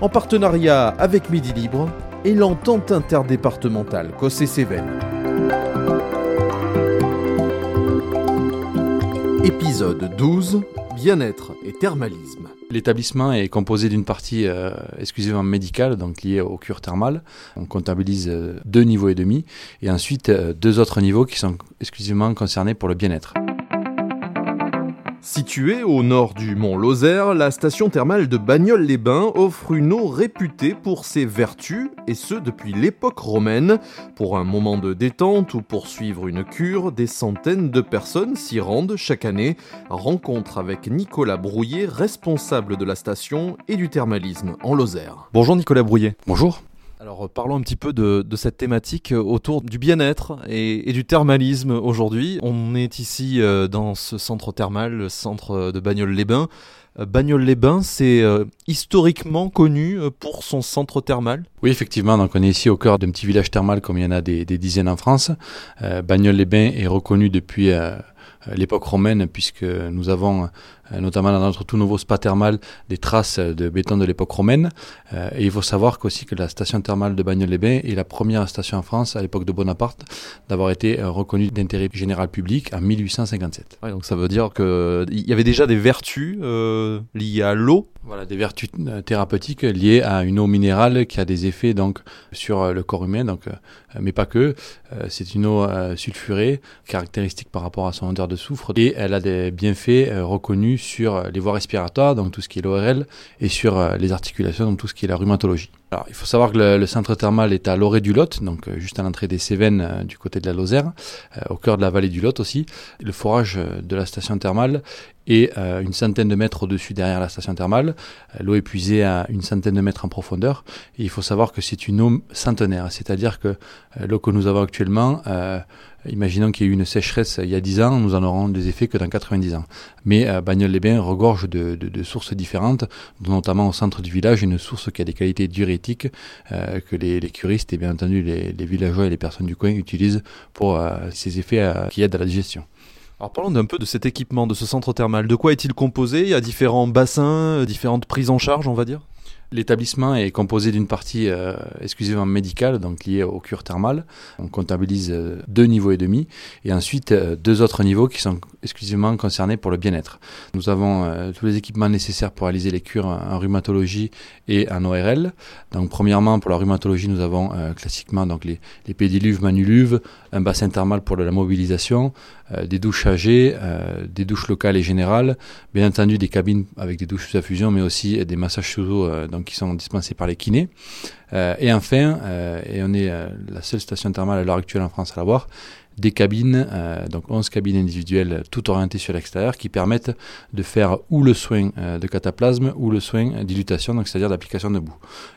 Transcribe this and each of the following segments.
en partenariat avec Midi Libre et l'entente interdépartementale Cossé-Cévennes. Épisode 12 Bien-être et thermalisme. L'établissement est composé d'une partie euh, exclusivement médicale, donc liée aux cures thermales. On comptabilise euh, deux niveaux et demi, et ensuite euh, deux autres niveaux qui sont exclusivement concernés pour le bien-être. Située au nord du mont Lozère, la station thermale de Bagnoles-les-Bains offre une eau réputée pour ses vertus, et ce depuis l'époque romaine. Pour un moment de détente ou pour suivre une cure, des centaines de personnes s'y rendent chaque année. Rencontre avec Nicolas Brouillet, responsable de la station et du thermalisme en Lozère. Bonjour Nicolas Brouillet. Bonjour. Alors parlons un petit peu de, cette thématique autour du bien-être et, du thermalisme aujourd'hui. On est ici euh, dans ce centre thermal, le centre de Bagnoles-les-Bains. Euh, Bagnoles-les-Bains, c'est euh, historiquement connu pour son centre thermal Oui, effectivement. Donc, on est ici au cœur d'un petit village thermal comme il y en a des, dizaines en France. Bagnoles-les-Bains est reconnu depuis l'époque romaine puisque nous avons euh, notamment dans notre tout nouveau spa thermal, des traces de béton de l'époque romaine. Euh, et il faut savoir qu'aussi que la station thermale de Bagnoles-les-Bains est la première station en France à l'époque de Bonaparte d'avoir été euh, reconnue d'intérêt général public en 1857. donc ça veut dire qu'il y avait déjà des vertus liées à l'eau voilà, des vertus thérapeutiques liées à une eau minérale qui a des effets donc sur le corps humain, donc, mais pas que. c'est une eau sulfurée, caractéristique par rapport à son odeur de soufre, et elle a des bienfaits reconnus sur euh, les voies respiratoires, donc tout ce qui est l'ORL, et sur euh, les articulations, donc tout ce qui est la rhumatologie. Alors, il faut savoir que le, centre thermal est à l'orée du Lot, donc euh, juste à l'entrée des Cévennes du côté de la Lozère, au cœur de la vallée du Lot aussi. Le forage de la station thermale est une centaine de mètres au-dessus derrière la station thermale. L'eau est puisée à une centaine de mètres en profondeur. Il faut savoir que c'est une eau centenaire, c'est-à-dire que l'eau que nous avons actuellement Imaginons qu'il y ait eu une sécheresse il y a 10 ans, nous en aurons des effets que dans 90 ans. Mais euh, Bagnoles-les-Bains regorge de, sources différentes, notamment au centre du village, une source qui a des qualités diurétiques euh, que les, curistes et bien entendu les, villageois et les personnes du coin utilisent pour euh, ces effets qui aident à la digestion. Alors parlons un peu de cet équipement, de ce centre thermal. De quoi est-il composé? Il y a différents bassins, différentes prises en charge, on va dire? L'établissement est composé d'une partie euh, exclusivement médicale, donc liée aux cures thermales. On comptabilise euh, deux niveaux et demi, et ensuite euh, deux autres niveaux qui sont exclusivement concernés pour le bien-être. Nous avons tous les équipements nécessaires pour réaliser les cures en rhumatologie et en ORL. Donc premièrement, pour la rhumatologie, nous avons classiquement donc les, les pédiluves, manuluves, un bassin thermal pour la mobilisation, des douches âgées, des douches locales et générales, bien entendu des cabines avec des douches sous infusion, mais aussi des massages sous eau qui sont dispensés par les kinés. Euh, et enfin, euh, et on est euh, la seule station thermale à l'heure actuelle en France à l'avoir, des cabines, euh, donc 11 cabines individuelles, toutes orientées sur l'extérieur, qui permettent de faire ou le soin euh, de cataplasme ou le soin dilutation, donc c'est-à-dire d'application de boue.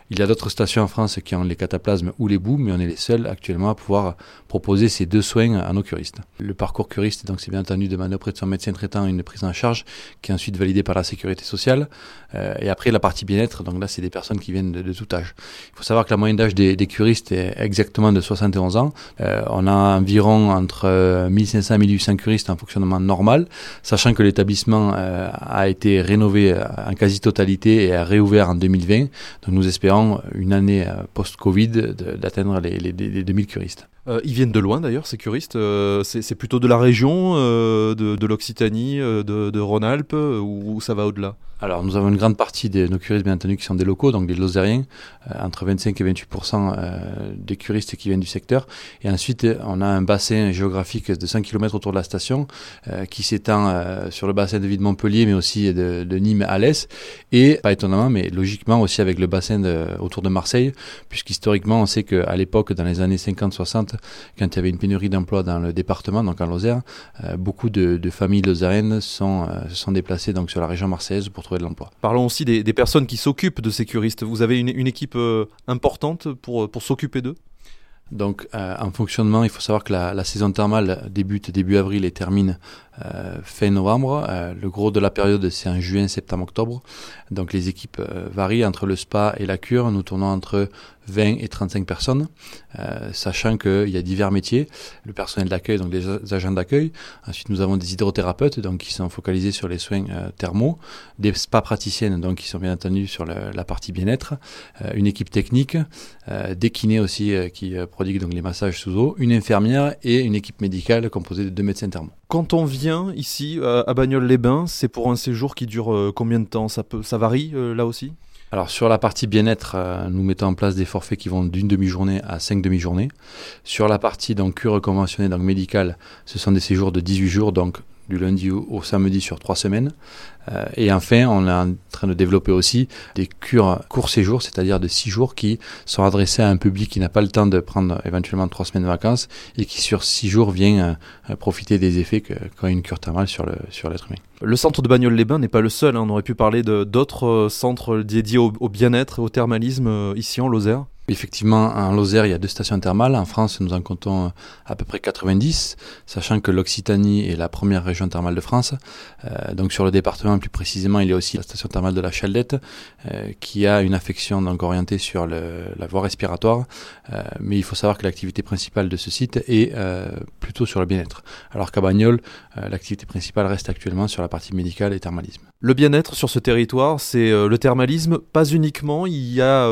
Il y a d'autres stations en France qui ont les cataplasmes ou les boues, mais on est les seuls actuellement à pouvoir proposer ces deux soins à nos curistes. Le parcours curiste, donc c'est bien entendu demander auprès de son médecin traitant une prise en charge qui est ensuite validée par la sécurité sociale. Euh, et après la partie bien-être, donc là c'est des personnes qui viennent de, tout âge. Il faut savoir que la moyenne d'âge des, des, curistes est exactement de 71 ans. on a environ entre 1500 et 1800 curistes en fonctionnement normal, sachant que l'établissement euh, a été rénové euh, en quasi-totalité et a réouvert en 2020. Donc nous espérons une année euh, post-Covid d'atteindre les, les 2000 curistes. Euh, ils viennent de loin d'ailleurs, ces curistes. Euh, c'est plutôt de la région, euh, de, l'Occitanie, de, de Rhône-Alpes, ou, ça va au-delà? Alors, nous avons une grande partie de nos curistes, bien entendu, qui sont des locaux, donc des Lozériens, entre 25 et 28% des curistes qui viennent du secteur. Et ensuite, on a un bassin géographique de 100 km autour de la station, qui s'étend sur le bassin de ville de Montpellier, mais aussi de, Nîmes à l'est. Et, pas étonnamment, mais logiquement aussi avec le bassin autour de Marseille, puisqu'historiquement, on sait qu'à l'époque, dans les années 50-60, 2030, quand il y avait une pénurie d'emplois dans le département, donc en Lozère, beaucoup de, familles lozériennes sont, se sont déplacées donc, sur la région marseillaise pour trouver de l'emploi. Parlons aussi des, personnes qui s'occupent de ces curistes. Vous avez une, équipe importante pour, pour s'occuper d'eux? Donc euh, en fonctionnement, il faut savoir que la, saison thermale débute début avril et termine euh, fin novembre. Euh, le gros de la période, c'est en juin, septembre, octobre. Donc les équipes varient entre le spa et la cure. Nous tournons entre 20 et 35 personnes, sachant qu'il y a divers métiers. Le personnel d'accueil, donc les agents d'accueil. Ensuite, nous avons des hydrothérapeutes, donc qui sont focalisés sur les soins thermaux. Des spa praticiennes, donc qui sont bien entendu sur la partie bien-être. une équipe technique, des kinés aussi qui donc les massages sous eau, une infirmière et une équipe médicale composée de deux médecins thermaux. Quand on vient ici à Bagnoles-les-Bains, c'est pour un séjour qui dure euh, combien de temps? Ça, peut, ça varie euh, là aussi? Alors sur la partie bien-être, euh, nous mettons en place des forfaits qui vont d'une demi-journée à cinq demi-journées. Sur la partie donc cure conventionnée, donc médicale, ce sont des séjours de 18 jours, donc du lundi au, samedi sur trois semaines. Euh, et enfin, on est en train de développer aussi des cures court séjour, c'est-à-dire de six jours qui sont adressés à un public qui n'a pas le temps de prendre éventuellement trois semaines de vacances et qui sur six jours vient euh, profiter des effets qu'a une cure thermale sur l'être sur humain. Le centre de Bagnoles-les-Bains n'est pas le seul. Hein. On aurait pu parler d'autres euh, centres dédiés au, bien-être au thermalisme ici en Lozère. Effectivement, en Lozère, il y a deux stations thermales. En France, nous en comptons euh, à peu près 90, sachant que l'Occitanie est la première région thermale de France. Euh, donc sur le département, plus précisément, il y a aussi la station thermale de la Chaldette, euh, qui a une affection donc orientée sur la voie respiratoire. mais il faut savoir que l'activité principale de ce site est plutôt sur le bien-être. Alors qu'à Bagnoles, l'activité principale reste actuellement sur la partie médicale et thermalisme. Le bien-être sur ce territoire, c'est le thermalisme, pas uniquement. Il y a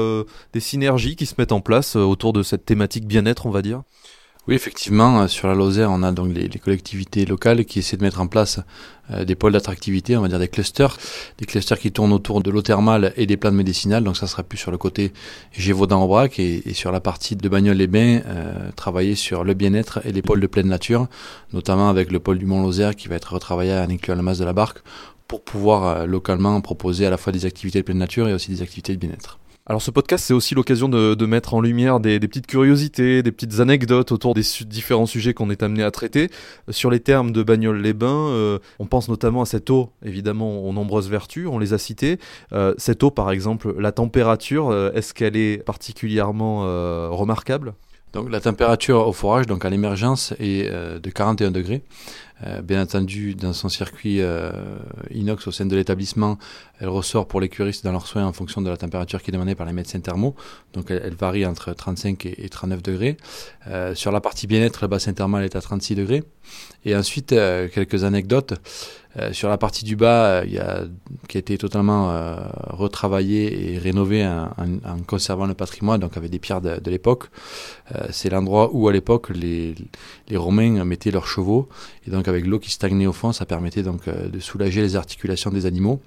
des synergies qui se mettent en place euh, autour de cette thématique bien-être, on va dire oui, effectivement, euh, sur la Lozère, on a donc les, collectivités locales qui essaient de mettre en place euh, des pôles d'attractivité, on va dire des clusters, des clusters qui tournent autour de l'eau thermale et des plantes médicinales. Donc ça sera plus sur le côté Gévaudan-Aubrac et, et, sur la partie de Bagnoles-les-Bains, travailler sur le bien-être et les pôles de pleine nature, notamment avec le pôle du Mont-Lozère qui va être retravaillé en incluant la masse de la barque pour pouvoir localement proposer à la fois des activités de pleine nature et aussi des activités de bien-être. Alors ce podcast, c'est aussi l'occasion de, mettre en lumière des, petites curiosités, des petites anecdotes autour des différents sujets qu'on est amené à traiter. Sur les termes de Bagnoles-les-Bains, euh, on pense notamment à cette eau, évidemment, aux nombreuses vertus, on les a citées. Euh, cette eau, par exemple, la température, euh, est-ce qu'elle est particulièrement remarquable? Donc la température au forage, donc à l'émergence, est de 41 degrés. Euh, bien entendu, dans son circuit euh, inox au sein de l'établissement, elle ressort pour les curistes dans leurs soins en fonction de la température qui est demandée par les médecins thermaux. Donc elle, varie entre 35 et, 39 degrés. Euh, sur la partie bien-être, le bassin thermal est à 36 degrés. Et ensuite, quelques anecdotes. sur la partie du bas, il y a, qui a été totalement retravaillé et rénové en, conservant le patrimoine, donc avec des pierres de, l'époque. C'est l'endroit où à l'époque les, Romains mettaient leurs chevaux. Et donc avec l'eau qui stagnait au fond, ça permettait donc euh, de soulager les articulations des animaux.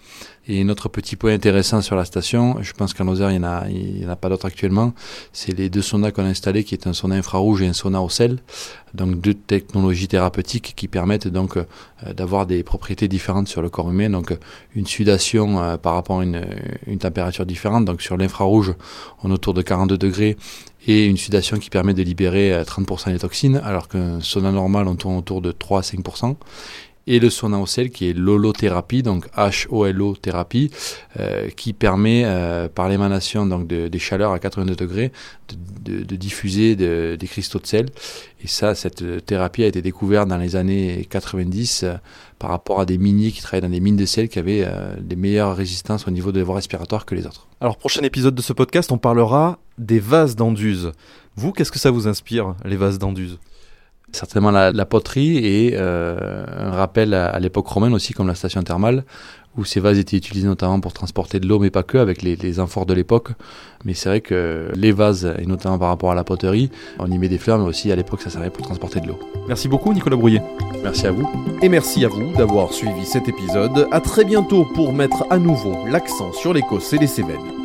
Notre petit point intéressant sur la station, je pense qu'en Lozère, il n'y en a, pas d'autre actuellement, c'est les deux saunas qu'on a installés, qui est un sauna infrarouge et un sauna au sel. Donc deux technologies thérapeutiques qui permettent donc euh, d'avoir des propriétés différentes sur le corps humain. Donc une sudation euh, par rapport à une, une température différente. Donc sur l'infrarouge, on est autour de 42 degrés et une sudation qui permet de libérer 30% euh, des toxines, alors qu'un sauna normal, on tourne autour de 3 à 5% et le sauna au sel qui est l'holothérapie, donc H-O-L-O thérapie, euh, qui permet euh, par l'émanation donc de, des chaleurs à 82 degrés de, de, de diffuser des cristaux de sel. Et ça, cette thérapie a été découverte dans les années 90 euh, par rapport à des miniers qui travaillaient dans des mines de sel qui avaient euh, des meilleures résistances au niveau de voies respiratoires que les autres. Alors, prochain épisode de ce podcast, on parlera des vases d'Anduze. Vous, qu'est-ce que ça vous inspire, les vases d'Anduze certainement la, poterie et euh, un rappel à, l'époque romaine aussi comme la station thermale où ces vases étaient utilisés notamment pour transporter de l'eau mais pas que avec les, les amphores de l'époque. Mais c'est vrai que les vases et notamment par rapport à la poterie on y met des fleurs mais aussi à l'époque ça servait pour transporter de l'eau. Merci beaucoup Nicolas Brouillet. Merci à vous. Et merci à vous d'avoir suivi cet épisode. À très bientôt pour mettre à nouveau l'accent sur l'Écosse et les Cévennes